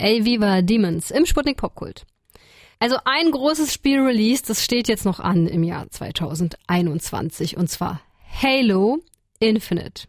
Aviva Demons im Sputnik Popkult. Also ein großes Spiel Release, das steht jetzt noch an im Jahr 2021 und zwar Halo Infinite.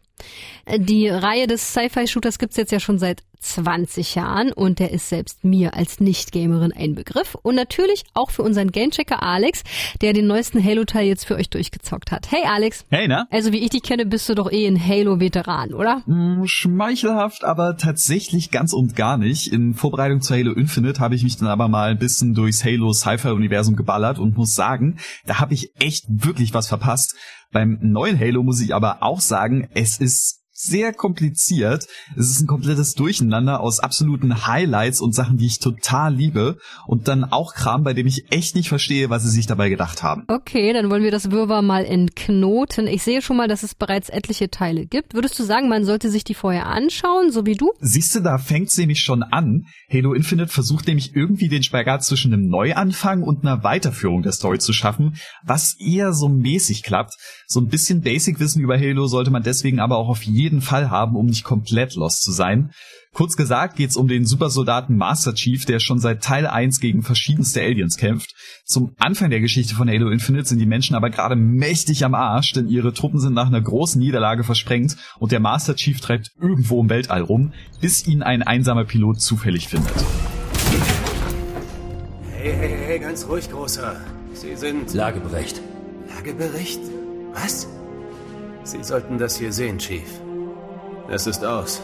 Die Reihe des Sci-Fi-Shooters gibt's jetzt ja schon seit 20 Jahren und der ist selbst mir als Nicht-Gamerin ein Begriff. Und natürlich auch für unseren Gamechecker Alex, der den neuesten Halo-Teil jetzt für euch durchgezockt hat. Hey Alex. Hey, na? Also wie ich dich kenne, bist du doch eh ein Halo-Veteran, oder? Hm, schmeichelhaft, aber tatsächlich ganz und gar nicht. In Vorbereitung zu Halo Infinite habe ich mich dann aber mal ein bisschen durchs Halo Sci-Fi-Universum geballert und muss sagen, da habe ich echt wirklich was verpasst. Beim neuen Halo muss ich aber auch sagen, es ist sehr kompliziert. Es ist ein komplettes Durcheinander aus absoluten Highlights und Sachen, die ich total liebe. Und dann auch Kram, bei dem ich echt nicht verstehe, was sie sich dabei gedacht haben. Okay, dann wollen wir das Wirrwarr mal entknoten. Ich sehe schon mal, dass es bereits etliche Teile gibt. Würdest du sagen, man sollte sich die vorher anschauen, so wie du? Siehst du, da fängt sie nämlich schon an. Halo Infinite versucht nämlich irgendwie den Spagat zwischen einem Neuanfang und einer Weiterführung der Story zu schaffen, was eher so mäßig klappt. So ein bisschen Basic-Wissen über Halo sollte man deswegen aber auch auf jeden jeden Fall haben, um nicht komplett lost zu sein. Kurz gesagt geht's um den Supersoldaten Master Chief, der schon seit Teil 1 gegen verschiedenste Aliens kämpft. Zum Anfang der Geschichte von Halo Infinite sind die Menschen aber gerade mächtig am Arsch, denn ihre Truppen sind nach einer großen Niederlage versprengt und der Master Chief treibt irgendwo im Weltall rum, bis ihn ein einsamer Pilot zufällig findet. Hey, hey, hey, ganz ruhig, Großer. Sie sind... Lagebericht. Lagebericht? Was? Sie sollten das hier sehen, Chief. Es ist aus.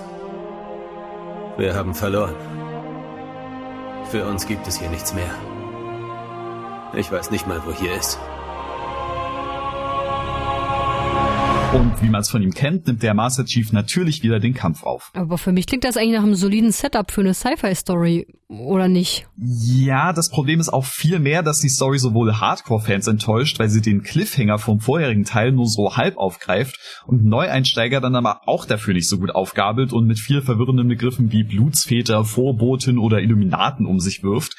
Wir haben verloren. Für uns gibt es hier nichts mehr. Ich weiß nicht mal, wo hier ist. Und wie man es von ihm kennt, nimmt der Master Chief natürlich wieder den Kampf auf. Aber für mich klingt das eigentlich nach einem soliden Setup für eine Sci-Fi-Story, oder nicht? Ja, das Problem ist auch viel mehr, dass die Story sowohl Hardcore-Fans enttäuscht, weil sie den Cliffhanger vom vorherigen Teil nur so halb aufgreift und Neueinsteiger dann aber auch dafür nicht so gut aufgabelt und mit viel verwirrenden Begriffen wie Blutsväter, Vorboten oder Illuminaten um sich wirft.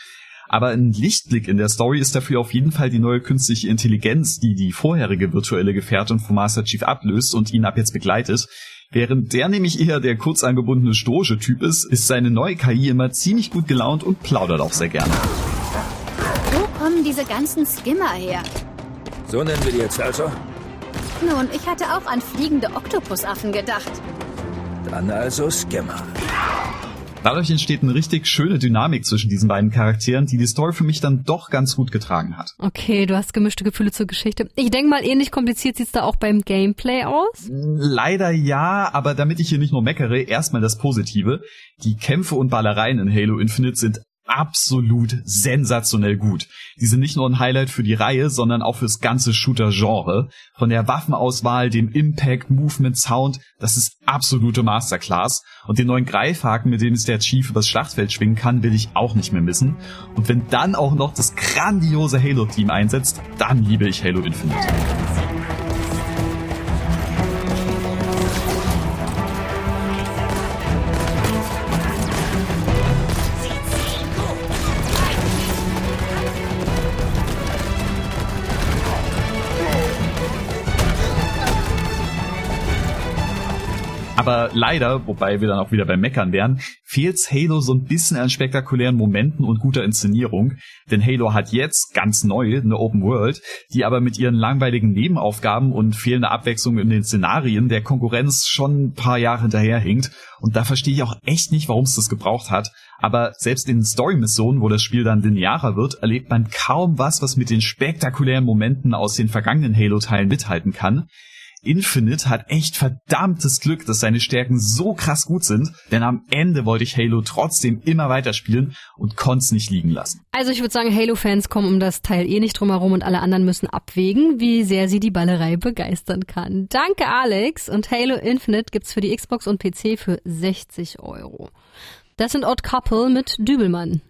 Aber ein Lichtblick in der Story ist dafür auf jeden Fall die neue künstliche Intelligenz, die die vorherige virtuelle Gefährtin von Master Chief ablöst und ihn ab jetzt begleitet. Während der nämlich eher der kurz angebundene stoische Typ ist, ist seine neue KI immer ziemlich gut gelaunt und plaudert auch sehr gerne. Wo kommen diese ganzen Skimmer her? So nennen wir die jetzt also? Nun, ich hatte auch an fliegende Oktopusaffen gedacht. Dann also Skimmer. Dadurch entsteht eine richtig schöne Dynamik zwischen diesen beiden Charakteren, die die Story für mich dann doch ganz gut getragen hat. Okay, du hast gemischte Gefühle zur Geschichte. Ich denke mal, ähnlich kompliziert sieht's da auch beim Gameplay aus? Leider ja, aber damit ich hier nicht nur meckere, erstmal das Positive. Die Kämpfe und Ballereien in Halo Infinite sind absolut sensationell gut. Die sind nicht nur ein Highlight für die Reihe, sondern auch fürs ganze Shooter-Genre. Von der Waffenauswahl, dem Impact, Movement, Sound, das ist absolute Masterclass. Und den neuen Greifhaken, mit dem es der Chief übers Schlachtfeld schwingen kann, will ich auch nicht mehr missen. Und wenn dann auch noch das grandiose Halo-Team einsetzt, dann liebe ich Halo Infinite. Aber leider, wobei wir dann auch wieder beim Meckern wären, fehlt's Halo so ein bisschen an spektakulären Momenten und guter Inszenierung. Denn Halo hat jetzt ganz neu eine Open World, die aber mit ihren langweiligen Nebenaufgaben und fehlender Abwechslung in den Szenarien der Konkurrenz schon ein paar Jahre hinterherhinkt. Und da verstehe ich auch echt nicht, warum es das gebraucht hat. Aber selbst in Story-Missionen, wo das Spiel dann linearer wird, erlebt man kaum was, was mit den spektakulären Momenten aus den vergangenen Halo-Teilen mithalten kann. Infinite hat echt verdammtes Glück, dass seine Stärken so krass gut sind, denn am Ende wollte ich Halo trotzdem immer weiterspielen und konnte es nicht liegen lassen. Also ich würde sagen, Halo-Fans kommen um das Teil eh nicht drum herum und alle anderen müssen abwägen, wie sehr sie die Ballerei begeistern kann. Danke Alex und Halo Infinite gibt's für die Xbox und PC für 60 Euro. Das sind Odd Couple mit Dübelmann.